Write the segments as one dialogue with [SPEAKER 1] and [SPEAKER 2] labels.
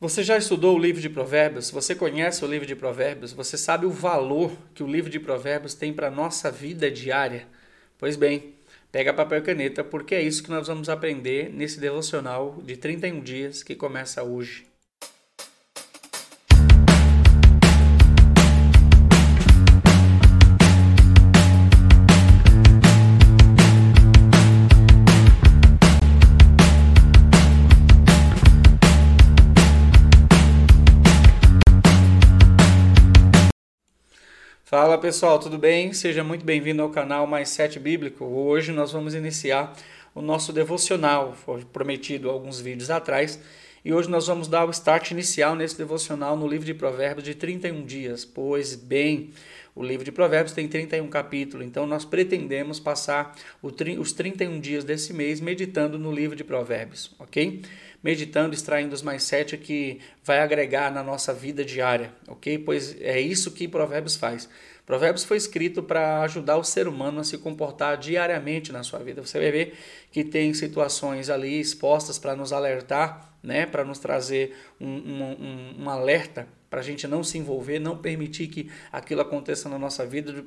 [SPEAKER 1] Você já estudou o livro de Provérbios? Você conhece o livro de Provérbios? Você sabe o valor que o livro de Provérbios tem para a nossa vida diária? Pois bem, pega papel e caneta, porque é isso que nós vamos aprender nesse devocional de 31 dias que começa hoje. Fala pessoal, tudo bem? Seja muito bem-vindo ao canal Mais Sete Bíblico. Hoje nós vamos iniciar o nosso devocional, foi prometido alguns vídeos atrás, e hoje nós vamos dar o start inicial nesse devocional no livro de Provérbios de 31 dias. Pois bem, o livro de Provérbios tem 31 capítulos, então nós pretendemos passar os 31 dias desse mês meditando no livro de Provérbios, ok? Meditando, extraindo os mais sete que vai agregar na nossa vida diária, ok? Pois é isso que Provérbios faz. Provérbios foi escrito para ajudar o ser humano a se comportar diariamente na sua vida. Você vai ver que tem situações ali expostas para nos alertar, né? para nos trazer um, um, um alerta, para a gente não se envolver, não permitir que aquilo aconteça na nossa vida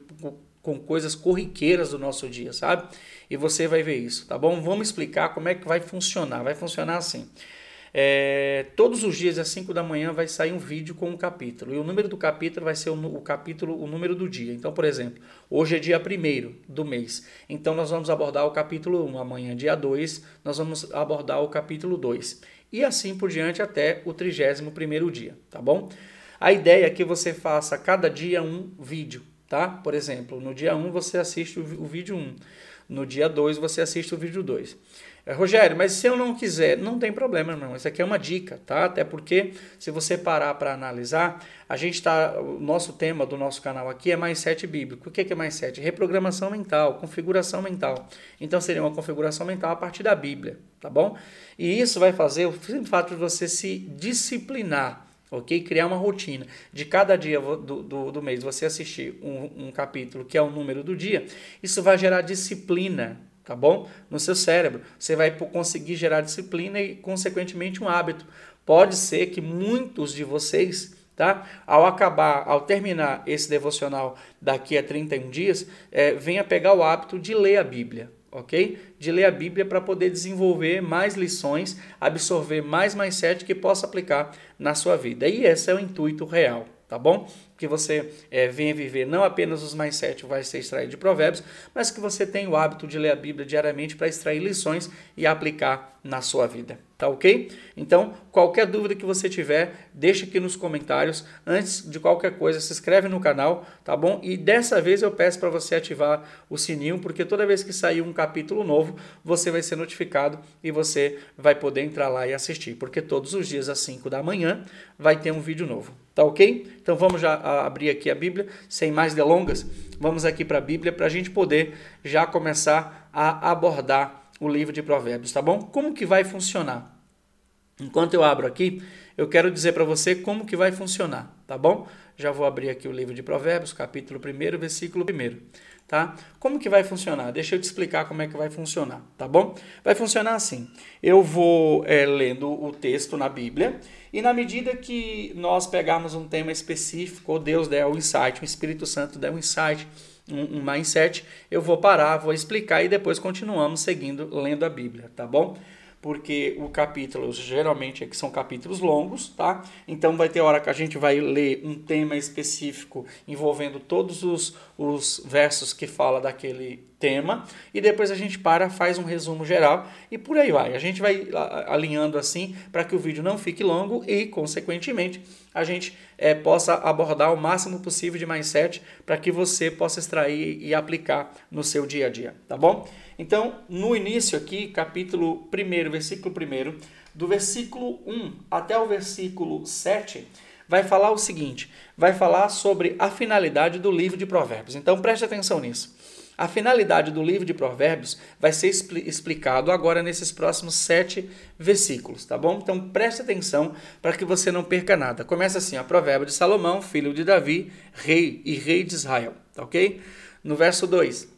[SPEAKER 1] com coisas corriqueiras do nosso dia, sabe? E você vai ver isso, tá bom? Vamos explicar como é que vai funcionar. Vai funcionar assim. É, todos os dias às 5 da manhã vai sair um vídeo com um capítulo. E o número do capítulo vai ser o, o capítulo, o número do dia. Então, por exemplo, hoje é dia 1 do mês. Então nós vamos abordar o capítulo 1. Amanhã, dia 2, nós vamos abordar o capítulo 2. E assim por diante até o 31 dia, tá bom? A ideia é que você faça cada dia um vídeo, tá? Por exemplo, no dia 1 você assiste o, vídeo 1. No dia 2 você assiste o vídeo 2. É, Rogério, mas se eu não quiser, não tem problema, não. Isso aqui é uma dica, tá? Até porque, se você parar para analisar, a gente está. O nosso tema do nosso canal aqui é mais sete bíblico. O que é mais sete? Reprogramação mental, configuração mental. Então seria uma configuração mental a partir da Bíblia, tá bom? E isso vai fazer o fato de você se disciplinar ok? Criar uma rotina de cada dia do, do, do mês você assistir um, um, capítulo que é o número do dia, isso vai gerar disciplina tá bom? No seu cérebro. Você vai conseguir gerar disciplina e, consequentemente, um hábito. Pode ser que muitos de vocês, tá? Ao acabar, ao terminar esse devocional daqui a 31 dias, é, venha pegar o hábito de ler a Bíblia, ok? De ler a Bíblia para poder desenvolver mais lições, absorver mais sete que possa aplicar na sua vida. E esse é o intuito real, tá bom? Que você é, venha viver não apenas os mais sete vai ser extraído de provérbios, mas que você tenha o hábito de ler a Bíblia diariamente para extrair lições e aplicar na sua vida. Tá ok? Então, qualquer dúvida que você tiver, deixa aqui nos comentários. Antes de qualquer coisa, se inscreve no canal, tá bom? E dessa vez eu peço para você ativar o sininho, porque toda vez que sair um capítulo novo, você vai ser notificado e você vai poder entrar lá e assistir, porque todos os dias às 5 da manhã vai ter um vídeo novo. Tá ok? Então vamos já abrir aqui a Bíblia, sem mais delongas. Vamos aqui para a Bíblia para a gente poder já começar a abordar o livro de Provérbios, tá bom? Como que vai funcionar? Enquanto eu abro aqui, eu quero dizer para você como que vai funcionar, tá bom? Já vou abrir aqui o livro de Provérbios, capítulo 1, versículo 1, tá? Como que vai funcionar? Deixa eu te explicar como é que vai funcionar, tá bom? Vai funcionar assim, eu vou é, lendo o texto na Bíblia e na medida que nós pegarmos um tema específico, ou Deus der o insight, o Espírito Santo der um insight, um, um mindset, eu vou parar, vou explicar e depois continuamos seguindo lendo a Bíblia, tá bom? Porque o capítulo geralmente é que são capítulos longos, tá? Então vai ter hora que a gente vai ler um tema específico envolvendo todos os, os versos que fala daquele tema e depois a gente para, faz um resumo geral e por aí vai. A gente vai alinhando assim para que o vídeo não fique longo e, consequentemente, a gente é, possa abordar o máximo possível de mindset para que você possa extrair e aplicar no seu dia a dia, tá bom? Então, no início aqui, capítulo 1, versículo 1, do versículo 1 até o versículo 7, vai falar o seguinte: vai falar sobre a finalidade do livro de Provérbios. Então, preste atenção nisso. A finalidade do livro de Provérbios vai ser explicado agora nesses próximos sete versículos, tá bom? Então preste atenção para que você não perca nada. Começa assim: a Provérbio de Salomão, filho de Davi, rei e rei de Israel, tá ok? No verso 2.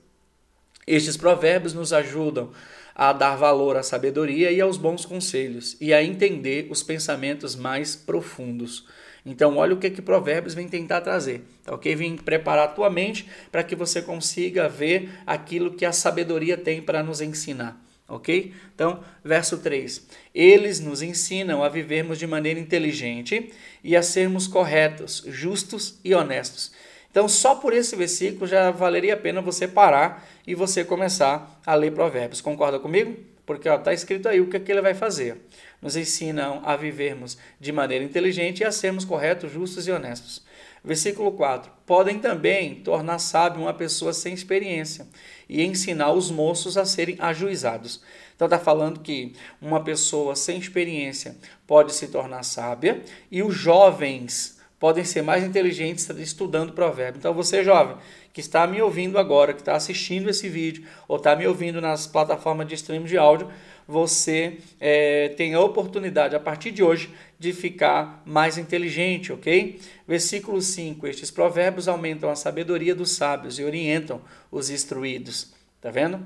[SPEAKER 1] Estes provérbios nos ajudam a dar valor à sabedoria e aos bons conselhos, e a entender os pensamentos mais profundos. Então, olha o que que Provérbios vem tentar trazer, tá ok? Vem preparar a tua mente para que você consiga ver aquilo que a sabedoria tem para nos ensinar, ok? Então, verso 3: Eles nos ensinam a vivermos de maneira inteligente e a sermos corretos, justos e honestos. Então, só por esse versículo já valeria a pena você parar e você começar a ler Provérbios. Concorda comigo? Porque está escrito aí o que, é que ele vai fazer. Nos ensinam a vivermos de maneira inteligente e a sermos corretos, justos e honestos. Versículo 4: Podem também tornar sábio uma pessoa sem experiência e ensinar os moços a serem ajuizados. Então está falando que uma pessoa sem experiência pode se tornar sábia e os jovens podem ser mais inteligentes estudando provérbio. Então você jovem que está me ouvindo agora, que está assistindo esse vídeo ou está me ouvindo nas plataformas de streaming de áudio, você é, tem a oportunidade a partir de hoje de ficar mais inteligente, ok? Versículo 5: Estes provérbios aumentam a sabedoria dos sábios e orientam os instruídos. Tá vendo?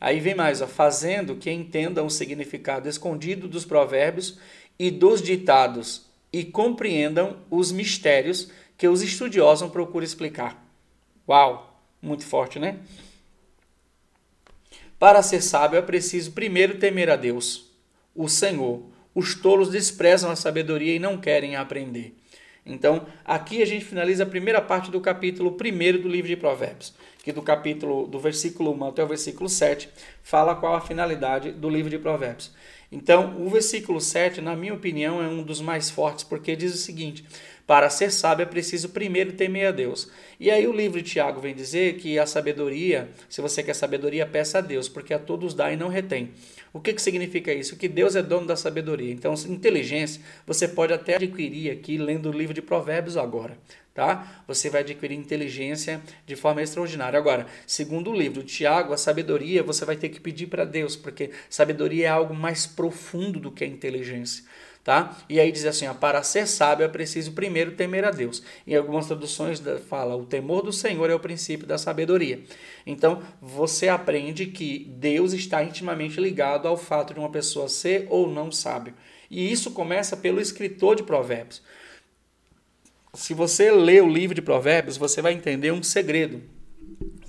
[SPEAKER 1] Aí vem mais, ó, fazendo que entendam o significado escondido dos provérbios e dos ditados e compreendam os mistérios que os estudiosos procuram explicar. Uau, muito forte, né? Para ser sábio é preciso primeiro temer a Deus, o Senhor. Os tolos desprezam a sabedoria e não querem aprender. Então, aqui a gente finaliza a primeira parte do capítulo 1 do livro de Provérbios, que do capítulo do versículo 1 até o versículo 7 fala qual a finalidade do livro de Provérbios. Então, o versículo 7, na minha opinião, é um dos mais fortes, porque diz o seguinte: para ser sábio é preciso primeiro temer a Deus. E aí o livro de Tiago vem dizer que a sabedoria, se você quer sabedoria, peça a Deus, porque a todos dá e não retém. O que, que significa isso? Que Deus é dono da sabedoria. Então, inteligência você pode até adquirir aqui lendo o livro de Provérbios agora tá? Você vai adquirir inteligência de forma extraordinária. Agora, segundo o livro Tiago, a sabedoria você vai ter que pedir para Deus, porque sabedoria é algo mais profundo do que a inteligência. Tá? E aí diz assim, ó, para ser sábio é preciso primeiro temer a Deus. Em algumas traduções fala, o temor do Senhor é o princípio da sabedoria. Então, você aprende que Deus está intimamente ligado ao fato de uma pessoa ser ou não sábio. E isso começa pelo escritor de provérbios. Se você lê o livro de Provérbios, você vai entender um segredo.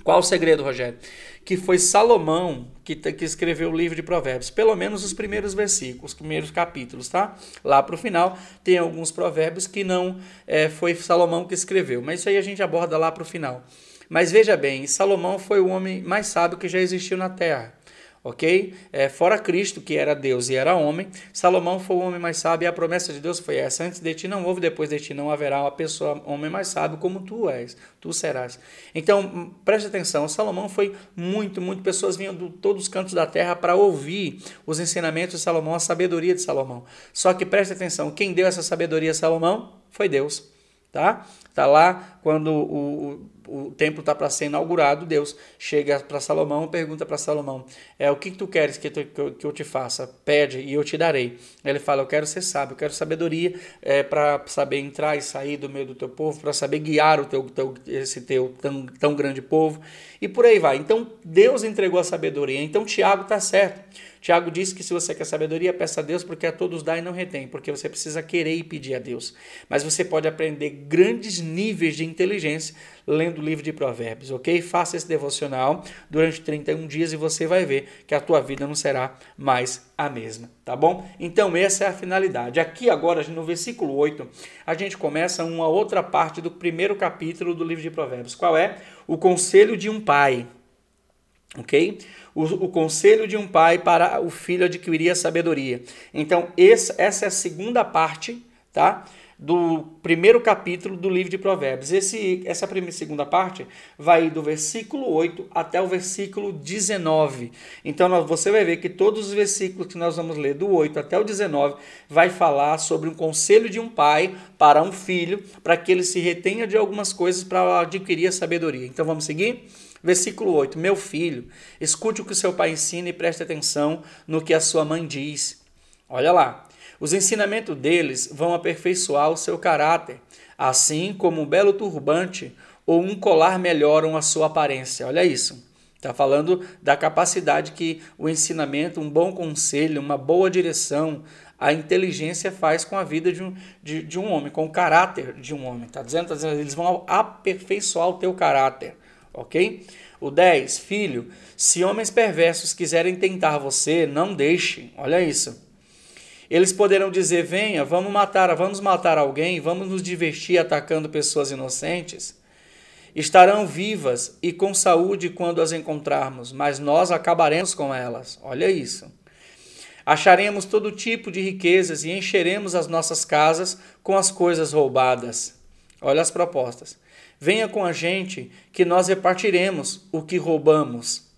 [SPEAKER 1] Qual o segredo, Rogério? Que foi Salomão que, que escreveu o livro de Provérbios, pelo menos os primeiros versículos, os primeiros capítulos, tá? Lá para o final tem alguns provérbios que não é, foi Salomão que escreveu, mas isso aí a gente aborda lá para o final. Mas veja bem, Salomão foi o homem mais sábio que já existiu na terra ok? É, fora Cristo, que era Deus e era homem, Salomão foi o homem mais sábio e a promessa de Deus foi essa: antes de ti não houve, depois de ti não haverá uma pessoa, homem mais sábio como tu és, tu serás. Então, preste atenção: Salomão foi muito, muito, pessoas vinham de todos os cantos da terra para ouvir os ensinamentos de Salomão, a sabedoria de Salomão. Só que preste atenção: quem deu essa sabedoria a Salomão foi Deus. Tá? Tá lá quando o, o templo está para ser inaugurado, Deus chega para Salomão e pergunta para Salomão: é o que, que tu queres que, tu, que, eu te faça? Pede e eu te darei. Ele fala: Eu quero ser sábio, eu quero sabedoria é, para saber entrar e sair do meio do teu povo, para saber guiar o teu, teu, esse teu tão, tão grande povo. E por aí vai. Então Deus entregou a sabedoria. Então Tiago está certo. Tiago disse que se você quer sabedoria, peça a Deus, porque a todos dá e não retém, porque você precisa querer e pedir a Deus. Mas você pode aprender grandes níveis de inteligência lendo o livro de Provérbios, ok? Faça esse devocional durante 31 dias e você vai ver que a tua vida não será mais a mesma, tá bom? Então, essa é a finalidade. Aqui agora, no versículo 8, a gente começa uma outra parte do primeiro capítulo do livro de Provérbios. Qual é? O conselho de um pai. Ok? O, o, conselho de um pai para o filho adquirir a sabedoria. Então, esse, essa é a segunda parte, tá? do primeiro capítulo do livro de Provérbios. Esse, essa primeira segunda parte vai do versículo 8 até o versículo 19. Então você vai ver que todos os versículos que nós vamos ler, do 8 até o 19, vai falar sobre um conselho de um pai para um filho, para que ele se retenha de algumas coisas para adquirir a sabedoria. Então vamos seguir? Versículo 8: Meu filho, escute o que seu pai ensina e preste atenção no que a sua mãe diz. Olha lá. Os ensinamentos deles vão aperfeiçoar o seu caráter, assim como um belo turbante ou um colar melhoram a sua aparência. Olha isso. Está falando da capacidade que o ensinamento, um bom conselho, uma boa direção, a inteligência faz com a vida de um, de, de um homem, com o caráter de um homem. Está dizendo, tá dizendo, eles vão aperfeiçoar o teu caráter, ok? O 10, filho, se homens perversos quiserem tentar você, não deixe. Olha isso. Eles poderão dizer: venha, vamos matar, vamos matar alguém, vamos nos divertir atacando pessoas inocentes. Estarão vivas e com saúde quando as encontrarmos, mas nós acabaremos com elas. Olha isso. Acharemos todo tipo de riquezas e encheremos as nossas casas com as coisas roubadas. Olha as propostas. Venha com a gente que nós repartiremos o que roubamos.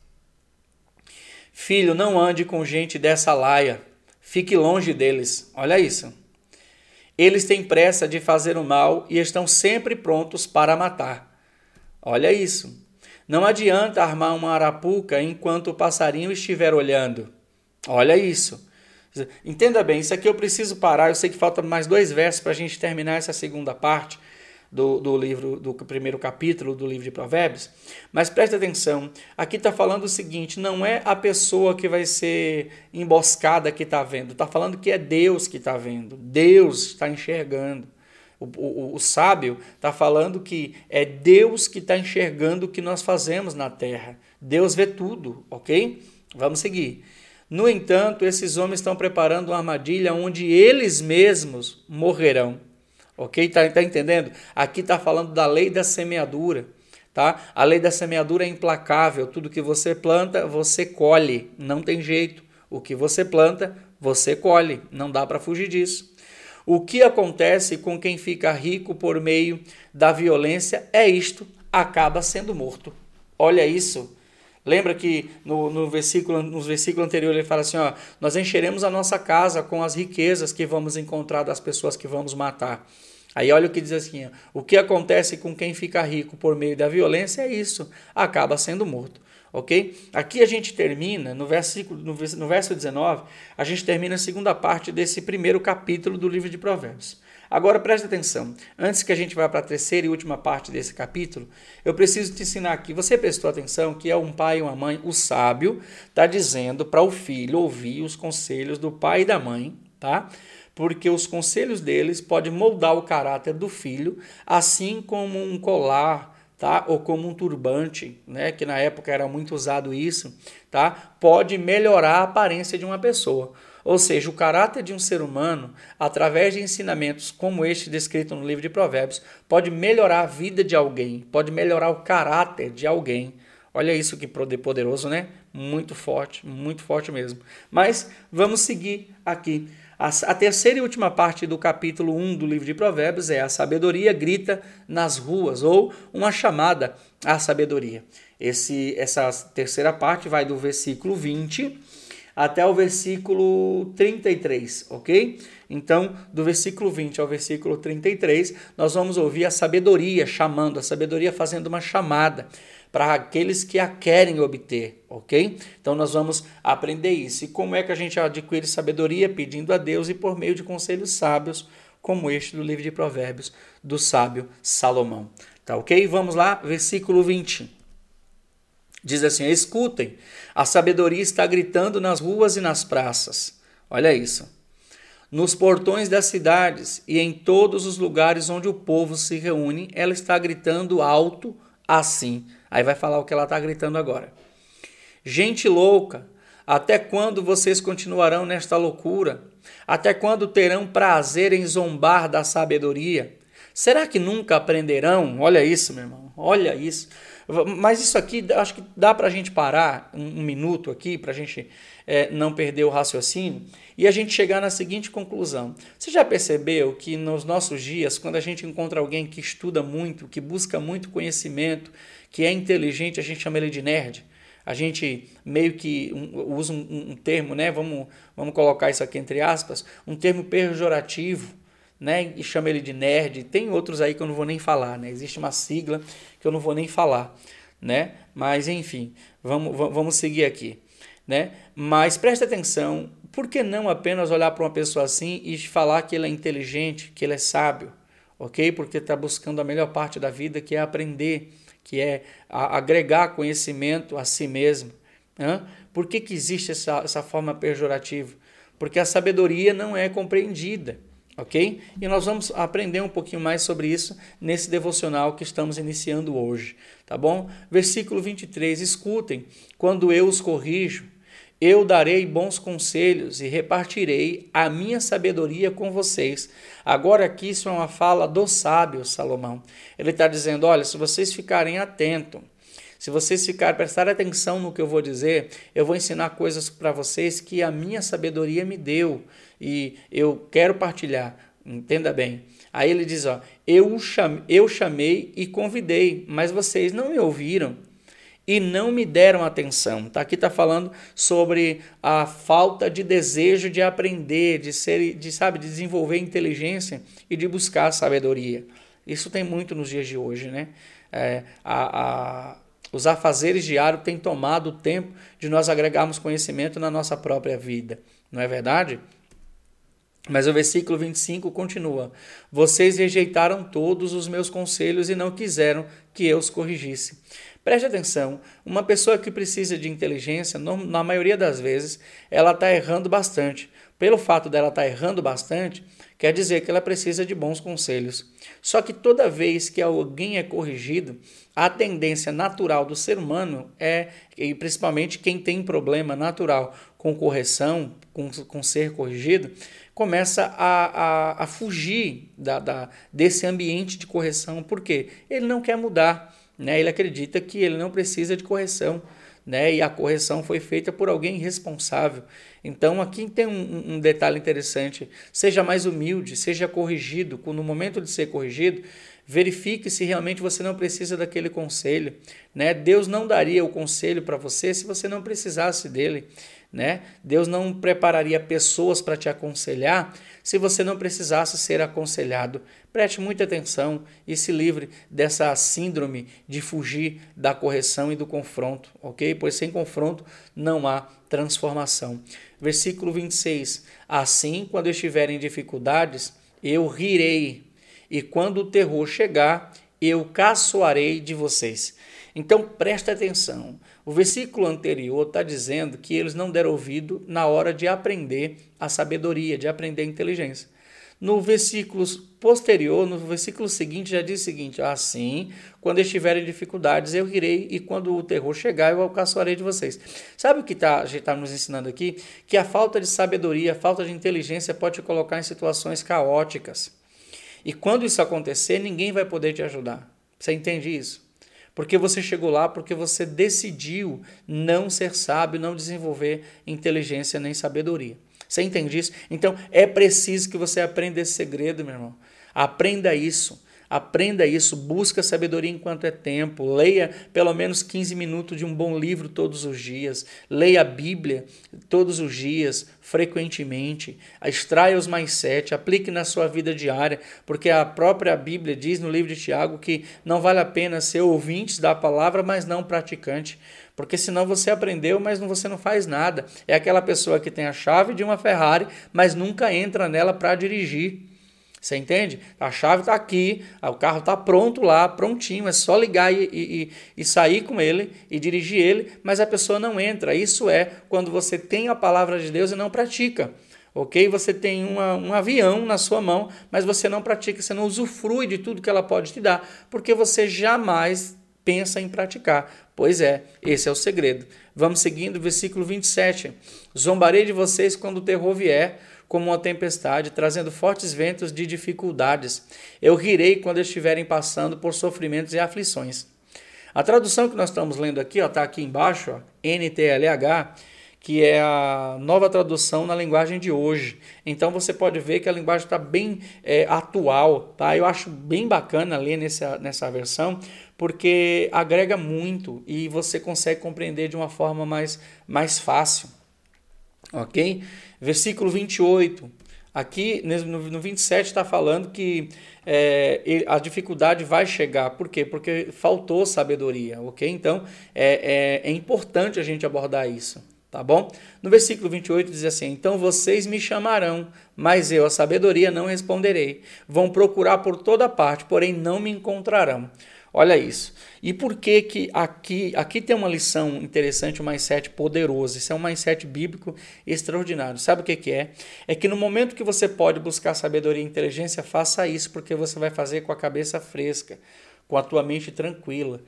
[SPEAKER 1] Filho, não ande com gente dessa laia. Fique longe deles. Olha isso. Eles têm pressa de fazer o mal e estão sempre prontos para matar. Olha isso. Não adianta armar uma arapuca enquanto o passarinho estiver olhando. Olha isso. Entenda bem, isso aqui eu preciso parar. Eu sei que falta mais dois versos para a gente terminar essa segunda parte do, do livro, do primeiro capítulo do livro de Provérbios. Mas preste atenção, aqui está falando o seguinte: não é a pessoa que vai ser emboscada que está vendo, está falando que é Deus que está vendo, Deus está enxergando. O, o, o sábio está falando que é Deus que está enxergando o que nós fazemos na terra. Deus vê tudo, ok? Vamos seguir. No entanto, esses homens estão preparando uma armadilha onde eles mesmos morrerão. Ok? Tá, tá entendendo? Aqui está falando da lei da semeadura. Tá? A lei da semeadura é implacável. Tudo que você planta, você colhe. Não tem jeito. O que você planta, você colhe. Não dá para fugir disso. O que acontece com quem fica rico por meio da violência é isto: acaba sendo morto. Olha isso. Lembra que no, no, versículo, no versículo anterior ele fala assim: ó, nós encheremos a nossa casa com as riquezas que vamos encontrar das pessoas que vamos matar. Aí olha o que diz assim: o que acontece com quem fica rico por meio da violência é isso, acaba sendo morto. Ok? Aqui a gente termina, no, versículo, no, no verso 19, a gente termina a segunda parte desse primeiro capítulo do livro de Provérbios. Agora preste atenção, antes que a gente vá para a terceira e última parte desse capítulo, eu preciso te ensinar aqui. Você prestou atenção que é um pai e uma mãe, o sábio está dizendo para o filho ouvir os conselhos do pai e da mãe, tá? Porque os conselhos deles podem moldar o caráter do filho, assim como um colar, tá? Ou como um turbante, né? Que na época era muito usado isso, tá? Pode melhorar a aparência de uma pessoa. Ou seja, o caráter de um ser humano, através de ensinamentos como este descrito no livro de Provérbios, pode melhorar a vida de alguém, pode melhorar o caráter de alguém. Olha isso que poderoso, né? Muito forte, muito forte mesmo. Mas vamos seguir aqui. A, terceira e última parte do capítulo 1 do livro de Provérbios é a sabedoria grita nas ruas, ou uma chamada à sabedoria. Esse, essa terceira parte vai do versículo 20 até o versículo 33, ok? Então, do versículo 20 ao versículo 33, nós vamos ouvir a sabedoria chamando, a sabedoria fazendo uma chamada para aqueles que a querem obter, ok? Então, nós vamos aprender isso. E como é que a gente adquire sabedoria? Pedindo a Deus e por meio de conselhos sábios, como este do livro de Provérbios do sábio Salomão. Tá ok? Vamos lá, versículo 20. Diz assim: escutem, a sabedoria está gritando nas ruas e nas praças. Olha isso. Nos portões das cidades e em todos os lugares onde o povo se reúne, ela está gritando alto assim. Aí vai falar o que ela está gritando agora. Gente louca, até quando vocês continuarão nesta loucura? Até quando terão prazer em zombar da sabedoria? Será que nunca aprenderão? Olha isso, meu irmão, olha isso. Mas isso aqui, acho que dá para a gente parar um, um minuto aqui, para a gente é, não perder o raciocínio, e a gente chegar na seguinte conclusão. Você já percebeu que nos nossos dias, quando a gente encontra alguém que estuda muito, que busca muito conhecimento, que é inteligente, a gente chama ele de nerd? A gente meio que usa um, um termo, né? Vamos, vamos colocar isso aqui entre aspas, um termo pejorativo né? E chama ele de nerd. Tem outros aí que eu não vou nem falar, né? Existe uma sigla que eu não vou nem falar, né? Mas enfim, vamos, vamos seguir aqui, né? Mas preste atenção, por que não apenas olhar para uma pessoa assim e falar que ele é inteligente, que ele é sábio, ok? Porque está buscando a melhor parte da vida, que é aprender, que é agregar conhecimento a si mesmo. Por que, que existe essa, essa forma pejorativa? Porque a sabedoria não é compreendida ok? E nós vamos aprender um pouquinho mais sobre isso nesse devocional que estamos iniciando hoje, tá bom? Versículo 23: Escutem, quando eu os corrijo, eu darei bons conselhos e repartirei a minha sabedoria com vocês. Agora, aqui, isso é uma fala do sábio Salomão. Ele está dizendo: olha, se vocês ficarem atentos, se vocês ficarem, prestarem atenção no que eu vou dizer, eu vou ensinar coisas para vocês que a minha sabedoria me deu e eu quero partilhar. Entenda bem. Aí ele diz: ó, eu, chame, eu chamei e convidei, mas vocês não me ouviram e não me deram atenção. Tá aqui está falando sobre a falta de desejo de aprender, de ser, de sabe, de desenvolver inteligência e de buscar sabedoria. Isso tem muito nos dias de hoje, né? É, a, a, os afazeres diários têm tomado o tempo de nós agregarmos conhecimento na nossa própria vida, não é verdade? Mas o versículo 25 continua: Vocês rejeitaram todos os meus conselhos e não quiseram que eu os corrigisse. Preste atenção, uma pessoa que precisa de inteligência, na maioria das vezes, ela está errando bastante. Pelo fato dela estar tá errando bastante, quer dizer que ela precisa de bons conselhos. Só que toda vez que alguém é corrigido, a tendência natural do ser humano é, e principalmente quem tem problema natural com correção, com, com ser corrigido, começa a, a, a fugir da, da, desse ambiente de correção. Por quê? Ele não quer mudar. Né? Ele acredita que ele não precisa de correção. Né? E a correção foi feita por alguém responsável. Então aqui tem um, um, detalhe interessante: seja mais humilde, seja corrigido. No momento de ser corrigido, verifique se realmente você não precisa daquele conselho. Né? Deus não daria o conselho para você se você não precisasse dele né? Deus não prepararia pessoas para te aconselhar se você não precisasse ser aconselhado. Preste muita atenção e se livre dessa síndrome de fugir da correção e do confronto, ok? Pois sem confronto não há transformação. Versículo 26: Assim, quando estiverem dificuldades, eu rirei, e quando o terror chegar, eu caçoarei de vocês. Então preste atenção. O versículo anterior está dizendo que eles não deram ouvido na hora de aprender a sabedoria, de aprender a inteligência. No versículo posterior, no versículo seguinte, já diz o seguinte: Assim, quando estiverem dificuldades, eu irei, e quando o terror chegar, eu alcançarei de vocês. Sabe o que tá, a gente está nos ensinando aqui? Que a falta de sabedoria, a falta de inteligência pode te colocar em situações caóticas. E quando isso acontecer, ninguém vai poder te ajudar. Você entende isso? Porque você chegou lá porque você decidiu não ser sábio, não desenvolver inteligência nem sabedoria. Você entende isso? Então é preciso que você aprenda esse segredo, meu irmão. Aprenda isso. Aprenda isso, busca sabedoria enquanto é tempo, leia pelo menos 15 minutos de um bom livro todos os dias, leia a Bíblia todos os dias, frequentemente, extraia os mais sete, aplique na sua vida diária, porque a própria Bíblia diz no livro de Tiago que não vale a pena ser ouvinte da palavra, mas não praticante. Porque senão você aprendeu, mas você não faz nada. É aquela pessoa que tem a chave de uma Ferrari, mas nunca entra nela para dirigir. Você entende? A chave está aqui, o carro está pronto lá, prontinho, é só ligar e, e, e, sair com ele e dirigir ele, mas a pessoa não entra. Isso é quando você tem a palavra de Deus e não pratica. Ok? Você tem uma, um avião na sua mão, mas você não pratica, você não usufrui de tudo que ela pode te dar, porque você jamais pensa em praticar. Pois é, esse é o segredo. Vamos seguindo, versículo 27. Zombarei de vocês quando o terror vier como uma tempestade, trazendo fortes ventos de dificuldades. Eu rirei quando estiverem passando por sofrimentos e aflições. A tradução que nós estamos lendo aqui, está aqui embaixo, ó, NTLH, que é a nova tradução na linguagem de hoje. Então você pode ver que a linguagem está bem é, atual, tá? Eu acho bem bacana ler nessa, nessa versão, porque agrega muito e você consegue compreender de uma forma mais, mais fácil, ok? Versículo 28. Aqui no 27 está falando que é, a dificuldade vai chegar. Por quê? Porque faltou sabedoria, ok? Então é, é, é importante a gente abordar isso, tá bom? No versículo 28 diz assim: Então vocês me chamarão, mas eu, a sabedoria, não responderei. Vão procurar por toda parte, porém não me encontrarão. Olha isso. E por que que aqui, aqui tem uma lição interessante, um mindset poderoso. Isso é um mindset bíblico extraordinário. Sabe o que que é? É que no momento que você pode buscar sabedoria e inteligência, faça isso, porque você vai fazer com a cabeça fresca, com a tua mente tranquila.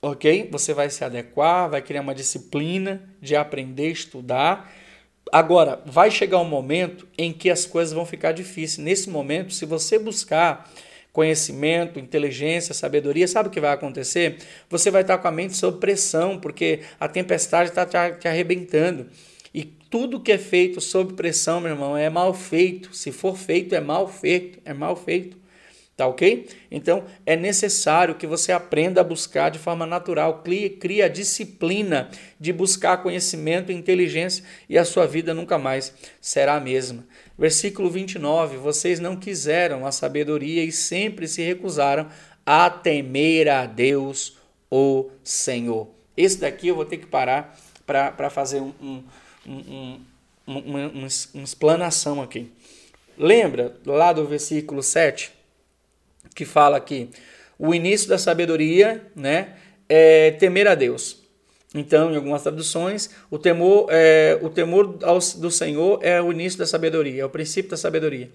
[SPEAKER 1] Ok? Você vai se adequar, vai criar uma disciplina de aprender, estudar. Agora, vai chegar um momento em que as coisas vão ficar difíceis. Nesse momento, se você buscar conhecimento, inteligência, sabedoria, sabe o que vai acontecer? Você vai estar com a mente sob pressão, porque a tempestade está te arrebentando. E tudo que é feito sob pressão, meu irmão, é mal feito. Se for feito, é mal feito, é mal feito. Tá ok? Então é necessário que você aprenda a buscar de forma natural, crie, a disciplina de buscar conhecimento e inteligência e a sua vida nunca mais será a mesma. Versículo 29: Vocês não quiseram a sabedoria e sempre se recusaram a temer a Deus, o Senhor. Esse daqui eu vou ter que parar para fazer um, um, um, uma, uma explanação aqui. Lembra lá do versículo 7? que fala aqui o início da sabedoria, né, é temer a Deus. Então, em algumas traduções, o temor, é, o temor do Senhor é o início da sabedoria, é o princípio da sabedoria.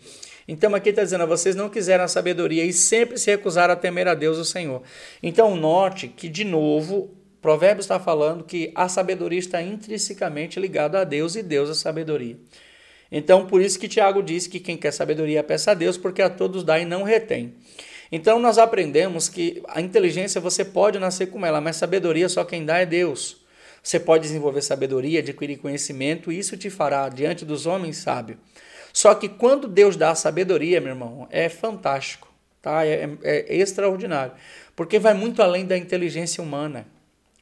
[SPEAKER 1] Então, aqui está dizendo, vocês não quiseram a sabedoria e sempre se recusaram a temer a Deus, o Senhor. Então, note que, de novo, Provérbios está falando que a sabedoria está intrinsecamente ligada a Deus e Deus a sabedoria. Então, por isso que Tiago diz que quem quer sabedoria peça a Deus, porque a todos dá e não retém. Então nós aprendemos que a inteligência você pode nascer com ela, mas sabedoria só quem dá é Deus. Você pode desenvolver sabedoria, adquirir conhecimento, e isso te fará diante dos homens sábio. Só que quando Deus dá a sabedoria, meu irmão, é fantástico, tá? É, é, é extraordinário, porque vai muito além da inteligência humana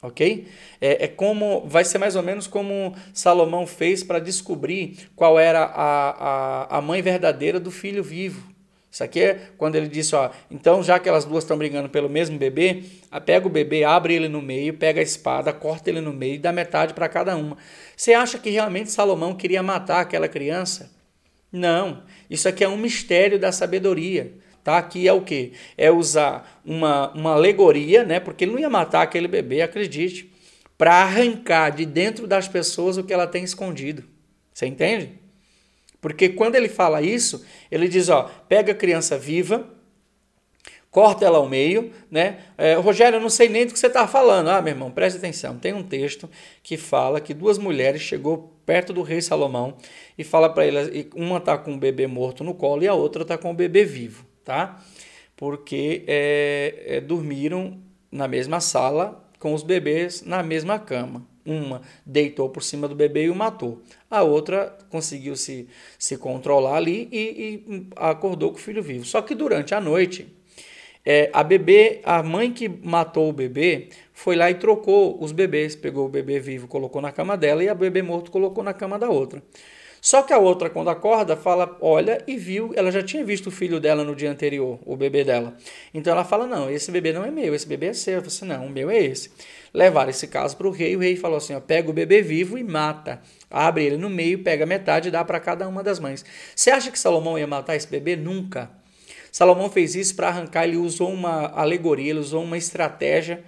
[SPEAKER 1] ok? É, é, como vai ser mais ou menos como Salomão fez para descobrir qual era a, a, a mãe verdadeira do filho vivo. Isso aqui é quando ele disse, ó, então já que elas duas estão brigando pelo mesmo bebê, pega o bebê, abre ele no meio, pega a espada, corta ele no meio e dá metade para cada uma. Você acha que realmente Salomão queria matar aquela criança? Não, isso aqui é um mistério da sabedoria. Tá? Aqui é o que? É usar uma, uma alegoria, né? porque ele não ia matar aquele bebê, acredite, para arrancar de dentro das pessoas o que ela tem escondido. Você entende? Porque quando ele fala isso, ele diz, ó, pega a criança viva, corta ela ao meio, né? É, Rogério, eu não sei nem do que você está falando. Ah, meu irmão, preste atenção. Tem um texto que fala que duas mulheres chegou perto do rei Salomão e fala para ele, uma está com o bebê morto no colo e a outra está com o bebê vivo, tá? Porque é, é, dormiram na mesma sala com os bebês na mesma cama. Uma deitou por cima do bebê e o matou. A outra conseguiu se, se controlar ali e, e acordou com o filho vivo. Só que durante a noite, é, a bebê, a mãe que matou o bebê, foi lá e trocou os bebês. Pegou o bebê vivo, colocou na cama dela e a bebê morto colocou na cama da outra. Só que a outra, quando acorda, fala, olha e viu, ela já tinha visto o filho dela no dia anterior, o bebê dela. Então ela fala, não, esse bebê não é meu, esse bebê é seu. Eu falei assim, não, o meu é esse. Levaram esse caso para o rei, o rei falou assim, ó, pega o bebê vivo e mata. Abre ele no meio, pega metade e dá para cada uma das mães. Você acha que Salomão ia matar esse bebê? Nunca. Salomão fez isso para arrancar, ele usou uma alegoria, ele usou uma estratégia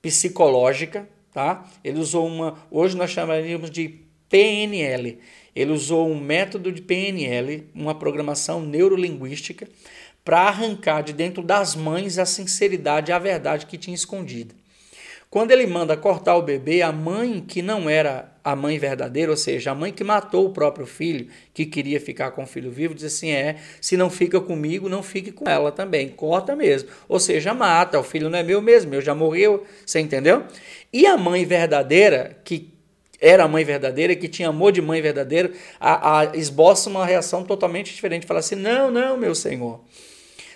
[SPEAKER 1] psicológica, tá? Ele usou uma, hoje nós chamaríamos de PNL. Ele usou um método de PNL, uma programação neurolinguística, para arrancar de dentro das mães a sinceridade e a verdade que tinha escondida. Quando ele manda cortar o bebê, a mãe que não era a mãe verdadeira, ou seja, a mãe que matou o próprio filho, que queria ficar com o filho vivo, diz assim: é, se não fica comigo, não fique com ela também. Corta mesmo. Ou seja, mata, o filho não é meu mesmo, meu já morreu. Você entendeu? E a mãe verdadeira, que era a mãe verdadeira, que tinha amor de mãe verdadeira, a, a, esboça uma reação totalmente diferente. Fala assim: não, não, meu senhor.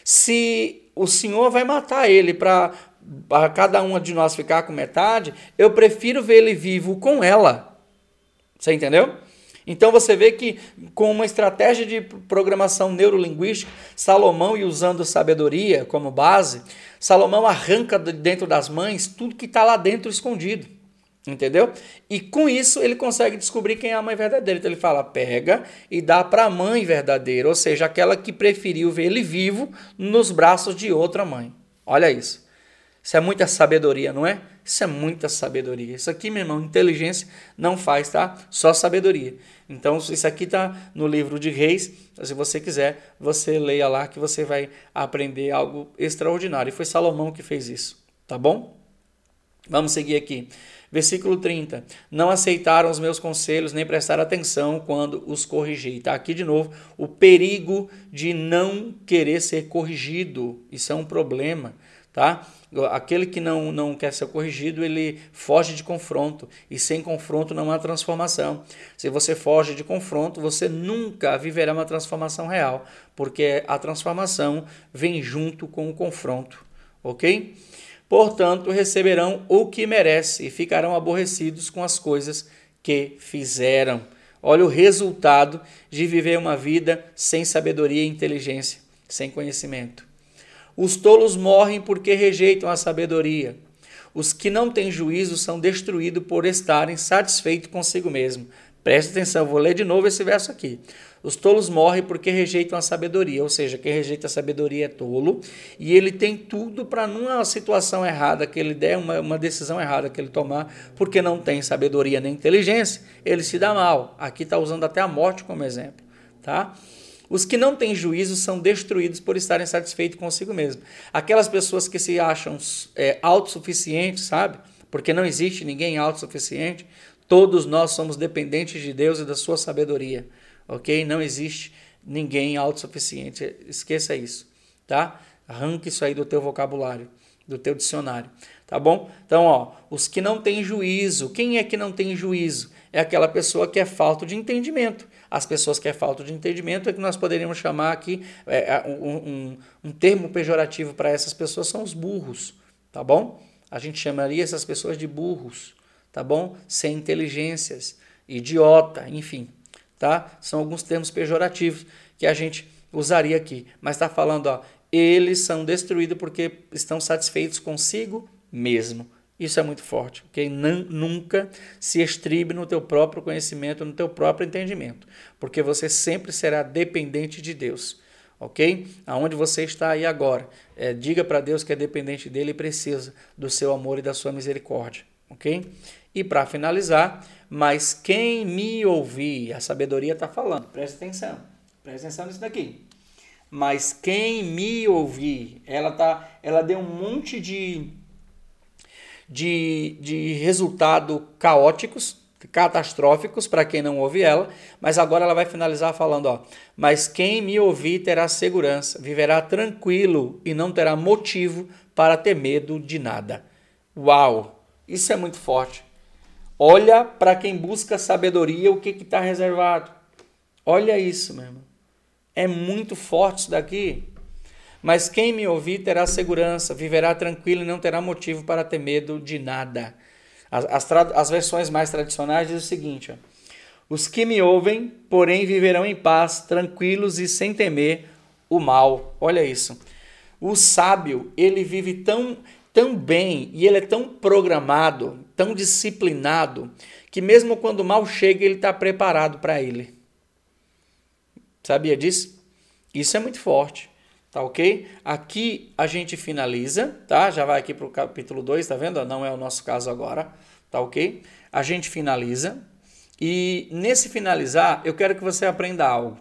[SPEAKER 1] Se o senhor vai matar ele para cada uma de nós ficar com metade, eu prefiro ver ele vivo com ela. Você entendeu? Então você vê que com uma estratégia de programação neurolinguística, Salomão e usando sabedoria como base, Salomão arranca dentro das mães tudo que está lá dentro escondido. Entendeu? E com isso ele consegue descobrir quem é a mãe verdadeira. Então ele fala: pega e dá para a mãe verdadeira, ou seja, aquela que preferiu ver ele vivo nos braços de outra mãe. Olha isso. Isso é muita sabedoria, não é? Isso é muita sabedoria. Isso aqui, meu irmão, inteligência não faz, tá? Só sabedoria. Então, isso aqui tá no livro de Reis. Se você quiser, você leia lá que você vai aprender algo extraordinário. E foi Salomão que fez isso, tá bom? Vamos seguir aqui. Versículo 30. Não aceitaram os meus conselhos, nem prestaram atenção quando os corrigi. Tá aqui de novo o perigo de não querer ser corrigido. Isso é um problema tá? Aquele que não, não quer ser corrigido, ele foge de confronto, e sem confronto não há transformação. Se você foge de confronto, você nunca viverá uma transformação real, porque a transformação vem junto com o confronto, ok? Portanto, receberão o que merece e ficarão aborrecidos com as coisas que fizeram. Olha o resultado de viver uma vida sem sabedoria e inteligência, sem conhecimento. Os tolos morrem porque rejeitam a sabedoria. Os que não têm juízo são destruídos por estarem satisfeitos consigo mesmo. Preste atenção, vou ler de novo esse verso aqui. Os tolos morrem porque rejeitam a sabedoria, ou seja, quem rejeita a sabedoria é tolo e ele tem tudo para, numa situação errada que ele der, uma, uma decisão errada que ele tomar, porque não tem sabedoria nem inteligência, ele se dá mal. Aqui está usando até a morte como exemplo. Tá? Os que não têm juízo são destruídos por estarem satisfeitos consigo mesmo. Aquelas pessoas que se acham é, autossuficientes, sabe? Porque não existe ninguém autossuficiente. Todos nós somos dependentes de Deus e da sua sabedoria, ok? Não existe ninguém autossuficiente. Esqueça isso, tá? Arranque isso aí do teu vocabulário, do teu dicionário, tá bom? Então, ó, os que não têm juízo. Quem é que não tem juízo? É aquela pessoa que é falta de entendimento as pessoas que é falta de entendimento, é que nós poderíamos chamar aqui, é, é um, um, um termo pejorativo para essas pessoas são os burros, tá bom? A gente chamaria essas pessoas de burros, tá bom? Sem inteligências, idiota, enfim, tá? São alguns termos pejorativos que a gente usaria aqui, mas está falando, ó, eles são destruídos porque estão satisfeitos consigo mesmo. Isso é muito forte, ok? Não, nunca se estribe no teu próprio conhecimento, no teu próprio entendimento, porque você sempre será dependente de Deus, ok? Aonde você está aí agora, é, diga para Deus que é dependente dele e precisa do seu amor e da sua misericórdia, ok? E para finalizar, mas quem me ouvir, a sabedoria está falando, presta atenção, presta atenção nisso daqui. Mas quem me ouvir, ela tá, ela deu um monte de de, de resultado caóticos, catastróficos para quem não ouve ela, mas agora ela vai finalizar falando, ó, mas quem me ouvir terá segurança, viverá tranquilo e não terá motivo para ter medo de nada. Uau, isso é muito forte. Olha para quem busca sabedoria o que está reservado. Olha isso, meu irmão. É muito forte isso daqui. Mas quem me ouvir terá segurança, viverá tranquilo e não terá motivo para ter medo de nada. As, as, as versões mais tradicionais dizem o seguinte: ó, os que me ouvem, porém, viverão em paz, tranquilos e sem temer o mal. Olha isso. O sábio, ele vive tão, tão bem e ele é tão programado, tão disciplinado, que mesmo quando mal chega, ele está preparado para ele. Sabia disso? Isso é muito forte. Tá ok? Aqui a gente finaliza, tá? Já vai aqui para o capítulo 2, tá vendo? Não é o nosso caso agora, tá ok? A gente finaliza e nesse finalizar eu quero que você aprenda algo.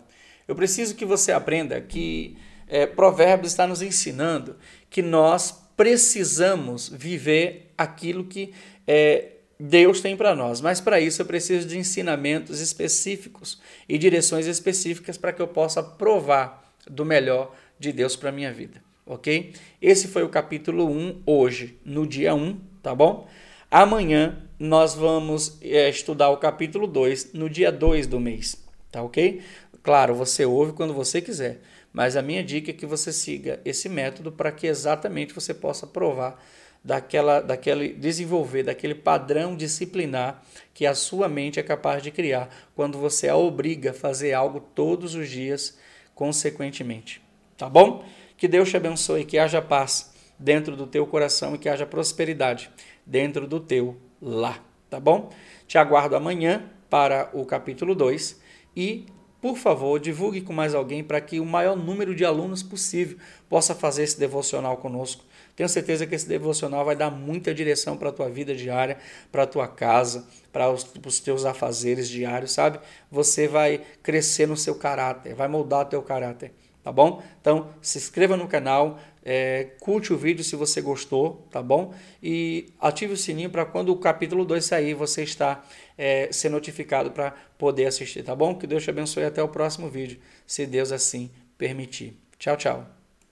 [SPEAKER 1] Eu preciso que você aprenda que é, Provérbios está nos ensinando que nós precisamos viver aquilo que é, Deus tem para nós, mas para isso eu preciso de ensinamentos específicos e direções específicas para que eu possa provar do melhor de Deus para minha vida, ok? Esse foi o capítulo 1 hoje, no dia 1, tá bom? Amanhã nós vamos é, estudar o capítulo 2 no dia 2 do mês, tá ok? Claro, você ouve quando você quiser, mas a minha dica é que você siga esse método para que exatamente você possa provar daquela, daquele desenvolver daquele padrão disciplinar que a sua mente é capaz de criar quando você a obriga a fazer algo todos os dias consequentemente. Tá bom? Que Deus te abençoe, que haja paz dentro do teu coração e que haja prosperidade dentro do teu lar. Tá bom? Te aguardo amanhã para o capítulo 2 e por favor, divulgue com mais alguém para que o maior número de alunos possível possa fazer esse devocional conosco. Tenho certeza que esse devocional vai dar muita direção para a tua vida diária, para a tua casa, para os, os teus afazeres diários, sabe? Você vai crescer no seu caráter, vai moldar o teu caráter, tá bom? Então, se inscreva no canal, é, curte o vídeo se você gostou, tá bom? E ative o sininho para quando o capítulo 2 sair, você está é, ser notificado para poder assistir, tá bom? Que Deus te abençoe até o próximo vídeo, se Deus assim permitir. Tchau, tchau.